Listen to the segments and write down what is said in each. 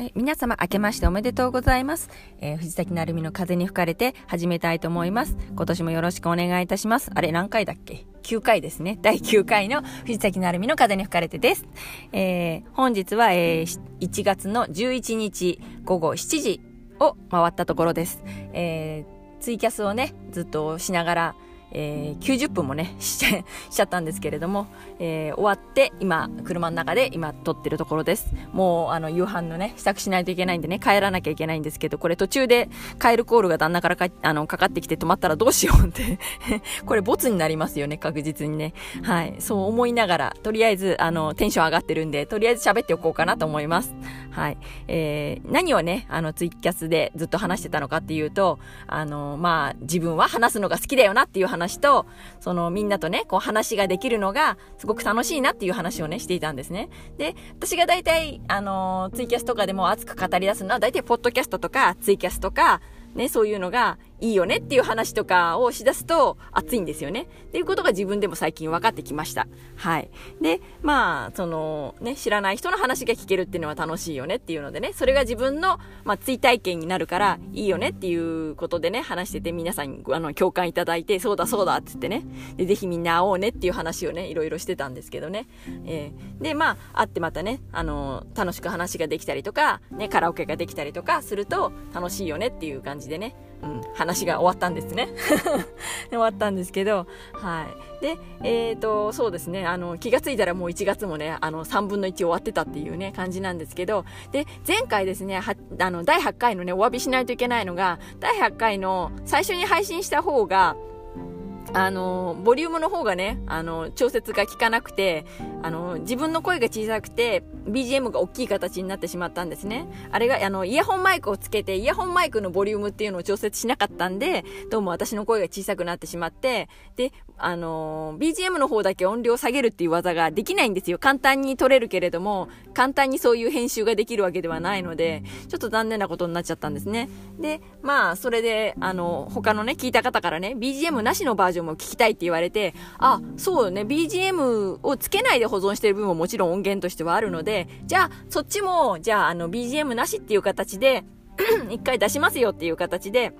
え皆様明けましておめでとうございます。えー、藤崎なるみの風に吹かれて始めたいと思います。今年もよろしくお願いいたします。あれ何回だっけ ?9 回ですね。第9回の藤崎なるみの風に吹かれてです。えー、本日は、えー、1月の11日午後7時を回ったところです。えー、ツイキャスをね、ずっとしながら、えー、90分もね、しちゃ、しちゃったんですけれども、えー、終わって、今、車の中で今撮ってるところです。もう、あの、夕飯のね、支度しないといけないんでね、帰らなきゃいけないんですけど、これ途中で帰るコールが旦那からかあのかかってきて止まったらどうしようって これボツになりますよね、確実にね。はい。そう思いながら、とりあえず、あの、テンション上がってるんで、とりあえず喋っておこうかなと思います。はい。えー、何をね、あの、ツイキャスでずっと話してたのかっていうと、あの、まあ、自分は話すのが好きだよなっていう話話と、そのみんなとね、こう話ができるのがすごく楽しいなっていう話をね、していたんですね。で、私が大体、あのー、ツイキャスとかでも熱く語り出すのは大体ポッドキャストとかツイキャスとか、ね、そういうのがいいよねっていう話とかをしだすと熱いんですよね。っていうことが自分でも最近分かってきました。はい。で、まあ、その、ね、知らない人の話が聞けるっていうのは楽しいよねっていうのでね、それが自分の、まあ、追体験になるからいいよねっていうことでね、話してて皆さんにあの共感いただいて、そうだそうだって言ってね、で、ぜひみんな会おうねっていう話をね、いろいろしてたんですけどね。えー、で、まあ、会ってまたね、あの、楽しく話ができたりとか、ね、カラオケができたりとかすると楽しいよねっていう感じでね、うん、話が終わったんですね。終わったんですけど、はい。で、えっ、ー、と、そうですね、あの、気がついたらもう1月もね、あの、3分の1終わってたっていうね、感じなんですけど、で、前回ですね、は、あの、第8回のね、お詫びしないといけないのが、第8回の最初に配信した方が、あの、ボリュームの方がね、あの、調節が効かなくて、あの、自分の声が小さくて、BGM が大きい形になってしまったんですね。あれが、あの、イヤホンマイクをつけて、イヤホンマイクのボリュームっていうのを調節しなかったんで、どうも私の声が小さくなってしまって、で、あの、BGM の方だけ音量下げるっていう技ができないんですよ。簡単に撮れるけれども、簡単にそういう編集ができるわけではないので、ちょっと残念なことになっちゃったんですね。で、まあ、それで、あの、他のね、聞いた方からね、BGM なしのバージョンも聞きたいって言われて、あ、そうよね、BGM をつけないで保存してる分ももちろん音源としてはあるので、でじゃあ、そっちも、じゃあ、あの、BGM なしっていう形で 一回出しますよっていう形で、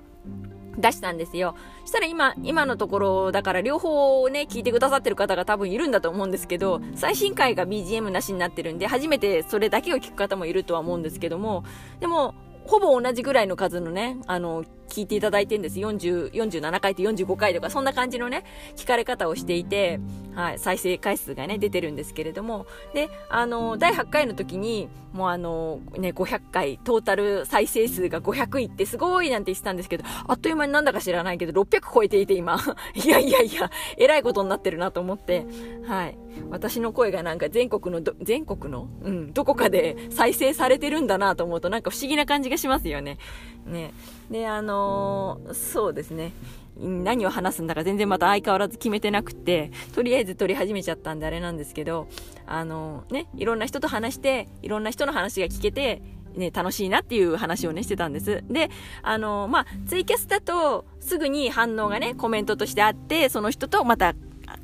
出したんですよ。したら今、今のところ、だから両方ね、聞いてくださってる方が多分いるんだと思うんですけど、最新回が BGM なしになってるんで、初めてそれだけを聞く方もいるとは思うんですけども、でも、ほぼ同じぐらいの数のね、あの、聞いていただいてるんです。40、47回と45回とか、そんな感じのね、聞かれ方をしていて、はい、再生回数がね、出てるんですけれども、で、あの、第8回の時に、もうあの、ね、500回、トータル再生数が500いってすごいなんて言ってたんですけど、あっという間になんだか知らないけど、600超えていて今、いやいやいや、えらいことになってるなと思って、はい。私の声がなんか全国の全国の？うん、どこかで再生されてるんだなと思うとなんか不思議な感じがしますよね。ね。で、あのー、そうですね。何を話すんだか全然また相変わらず決めてなくて、とりあえず撮り始めちゃったんであれなんですけど、あのー、ね、いろんな人と話して、いろんな人の話が聞けて、ね、楽しいなっていう話をね、してたんです。で、あのー、まあ、ツイキャスだと、すぐに反応がね、コメントとしてあって、その人とまた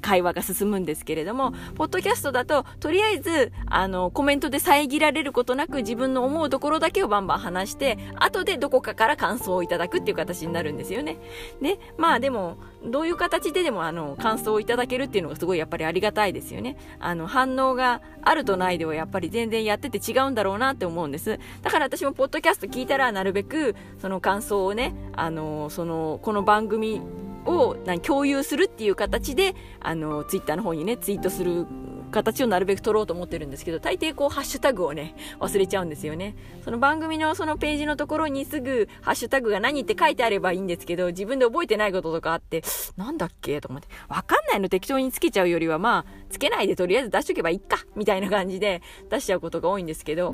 会話が進むんですけれども、ポッドキャストだと、とりあえず、あの、コメントで遮られることなく自分の思うところだけをバンバン話して、後でどこかから感想をいただくっていう形になるんですよね。で、まあでも、どういう形ででも、あの、感想をいただけるっていうのがすごいやっぱりありがたいですよね。あの、反応があるとないではやっぱり全然やってて違うんだろうなって思うんです。だから私もポッドキャスト聞いたらなるべく、その感想をね、あの、その、この番組を共有するっていう形で、あの、ツイッターの方にね、ツイートする形をなるべく取ろうと思ってるんですけど、大抵こう、ハッシュタグをね、忘れちゃうんですよね。その番組のそのページのところにすぐ、ハッシュタグが何って書いてあればいいんですけど、自分で覚えてないこととかあって、なんだっけ？と思って、わかんないの適当につけちゃうよりは、まあ、つけないでとりあえず出しとけばいいかみたいな感じで出しちゃうことが多いんですけど、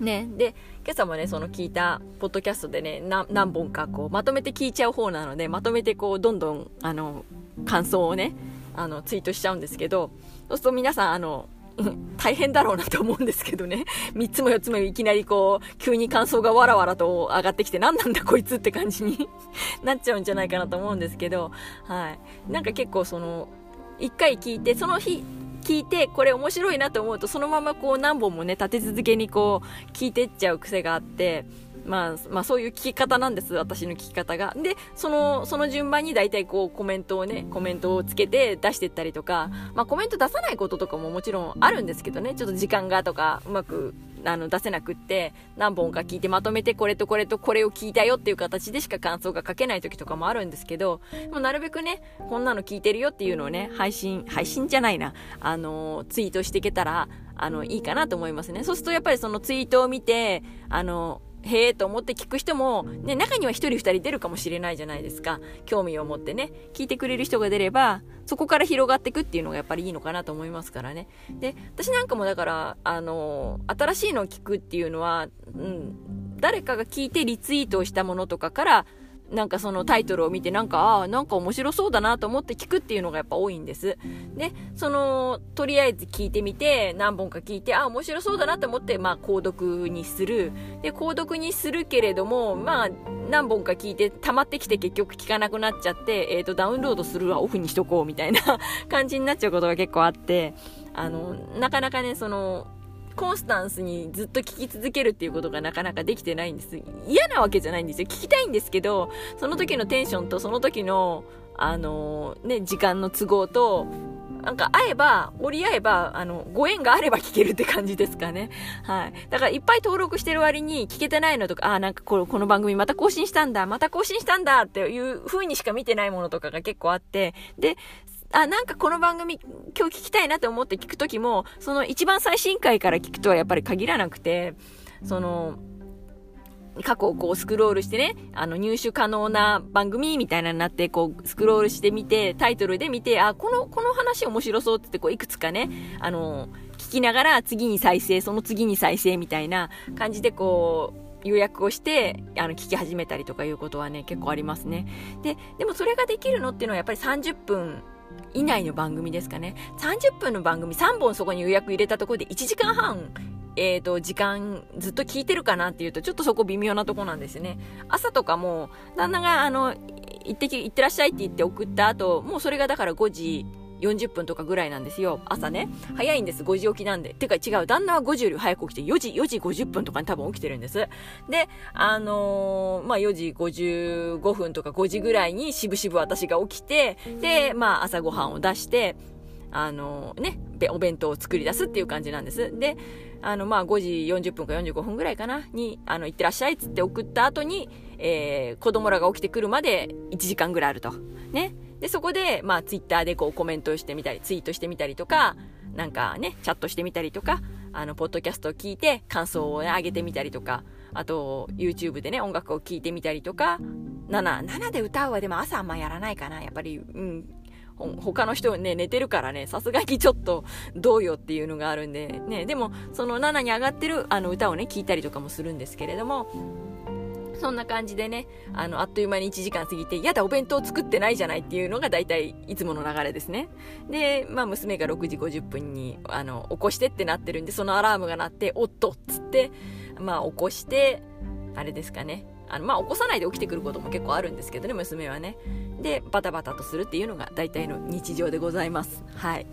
ね、で、今朝もね、その聞いた、ポッドキャストでね、何本かこう、まとめて聞いちゃう方なので、まとめてこう、どんどん、あの、感想をね、あの、ツイートしちゃうんですけど、そうすると皆さん、あの、大変だろうなと思うんですけどね。3つも4つもいきなりこう、急に感想がわらわらと上がってきて、何なんだこいつって感じに なっちゃうんじゃないかなと思うんですけど、はい。なんか結構その、一回聞いて、その日、聞いて、これ面白いなと思うと、そのままこう何本もね、立て続けにこう、聞いてっちゃう癖があって、まあ、まあそういう聞き方なんです、私の聞き方が。で、その、その順番に大体こうコメントをね、コメントをつけて出してったりとか、まあコメント出さないこととかももちろんあるんですけどね、ちょっと時間がとかうまくあの出せなくって何本か聞いてまとめてこれとこれとこれを聞いたよっていう形でしか感想が書けない時とかもあるんですけどもなるべくねこんなの聞いてるよっていうのをね配信配信じゃないな。あのツイートしていけたらあのいいかなと思いますね。そうするとやっぱりそのツイートを見てあのへえと思って聞く人も、ね、中には1人2人出るかもしれないじゃないですか。興味を持ってね、聞いてくれる人が出れば、そこから広がっていくっていうのがやっぱりいいのかなと思いますからね。で、私なんかもだから、あの、新しいのを聞くっていうのは、うん、誰かが聞いてリツイートをしたものとかから、なんかそのタイトルを見てなんか、ああ、なんか面白そうだなと思って聞くっていうのがやっぱ多いんです。で、その、とりあえず聞いてみて、何本か聞いて、ああ、面白そうだなと思って、まあ、購読にする。で、購読にするけれども、まあ、何本か聞いて、溜まってきて結局聞かなくなっちゃって、えっ、ー、と、ダウンロードするはオフにしとこうみたいな 感じになっちゃうことが結構あって、あの、なかなかね、その、コンスタンスにずっと聞き続けるっていうことがなかなかできてないんです。嫌なわけじゃないんですよ。聞きたいんですけど、その時のテンションとその時の、あのー、ね、時間の都合と、なんか会えば、折り合えば、あの、ご縁があれば聞けるって感じですかね。はい。だからいっぱい登録してる割に聞けてないのとか、ああ、なんかこのこの番組また更新したんだ、また更新したんだっていう風にしか見てないものとかが結構あって、で、あ、なんかこの番組今日聞きたいなと思って聞くときも、その一番最新回から聞くとはやっぱり限らなくて、その、過去をこうスクロールしてね、あの入手可能な番組みたいなのになって、こうスクロールしてみて、タイトルで見て、あ、この、この話面白そうってって、こういくつかね、あの、聞きながら次に再生、その次に再生みたいな感じでこう、予約をして、あの、聞き始めたりとかいうことはね、結構ありますね。で、でもそれができるのっていうのはやっぱり30分以内の番組ですかね。30分の番組3本そこに予約入れたところで1時間半、えっ、ー、と、時間ずっと聞いてるかなっていうと、ちょっとそこ微妙なとこなんですね。朝とかも、旦那が、あの、行ってき、行ってらっしゃいって言って送った後、もうそれがだから5時、40分とかぐらいなんですよ。朝ね。早いんです。5時起きなんで。てか違う。旦那は5時より早く起きて、4時、4時50分とかに多分起きてるんです。で、あのー、まあ、4時55分とか5時ぐらいにしぶしぶ私が起きて、で、まあ、朝ごはんを出して、あのー、ね、お弁当を作り出すっていう感じなんです。で、あの、まあ、5時40分か45分ぐらいかな、に、あの、行ってらっしゃいっつって送った後に、えー、子供らが起きてくるまで1時間ぐらいあると。ね。で、そこで、まあ、ツイッターでこうコメントしてみたり、ツイートしてみたりとか、なんかね、チャットしてみたりとか、あの、ポッドキャストを聞いて感想を、ね、上げてみたりとか、あと、YouTube でね、音楽を聴いてみたりとか、7、7で歌うはでも朝あんまやらないかな。やっぱり、うん、他の人ね、寝てるからね、さすがにちょっとどうよっていうのがあるんで、ね、でも、その7に上がってるあの歌をね、聞いたりとかもするんですけれども、そんな感じでね、あの、あっという間に1時間過ぎて、やだ、お弁当作ってないじゃないっていうのが大体いつもの流れですね。で、まあ、娘が6時50分に、あの、起こしてってなってるんで、そのアラームが鳴って、おっとっつって、まあ、起こして、あれですかね。あの、まあ、起こさないで起きてくることも結構あるんですけどね、娘はね。で、バタバタとするっていうのが大体の日常でございます。はい。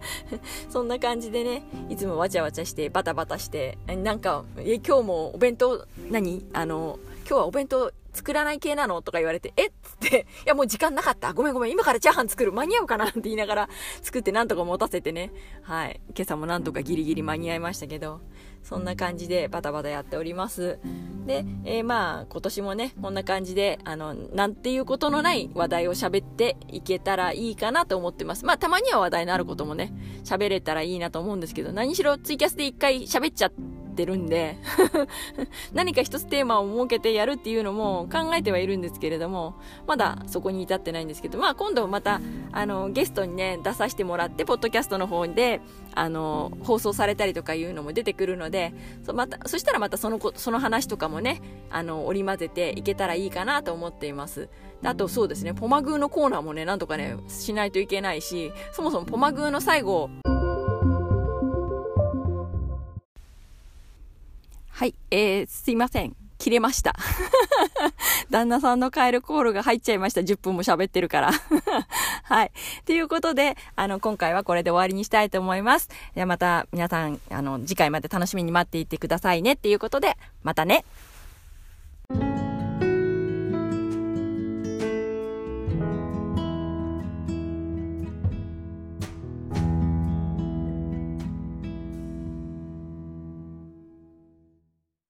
そんな感じでね、いつもわちゃわちゃして、バタバタして、なんか、え、今日もお弁当、何？あの、今日はお弁当作らない系なの？とか言われて、え？っつって、いやもう時間なかった。ごめんごめん。今からチャーハン作る。間に合うかな？って言いながら作ってなんとか持たせてね。はい。今朝もなんとかギリギリ間に合いましたけど、そんな感じでバタバタやっております。で、えー、まあ今年もね、こんな感じで、あの、なんていうことのない話題を喋っていけたらいいかなと思ってます。まあたまには話題のあることもね、喋れたらいいなと思うんですけど、何しろツイキャスで一回喋っちゃって、ってるんで 何か一つテーマを設けてやるっていうのも考えてはいるんですけれども、まだそこに至ってないんですけど、まあ今度また、あの、ゲストにね、出させてもらって、ポッドキャストの方で、あの、放送されたりとかいうのも出てくるので、そまた、そしたらまたその、その話とかもね、あの、織り交ぜていけたらいいかなと思っています。あとそうですね、ポマグーのコーナーもね、なんとかね、しないといけないし、そもそもポマグーの最後、はい、えー、すいません。切れました。旦那さんのカエルコールが入っちゃいました。10分も喋ってるから。はい。ということで、あの、今回はこれで終わりにしたいと思います。ではまた皆さん、あの、次回まで楽しみに待っていてくださいねっていうことで、またね。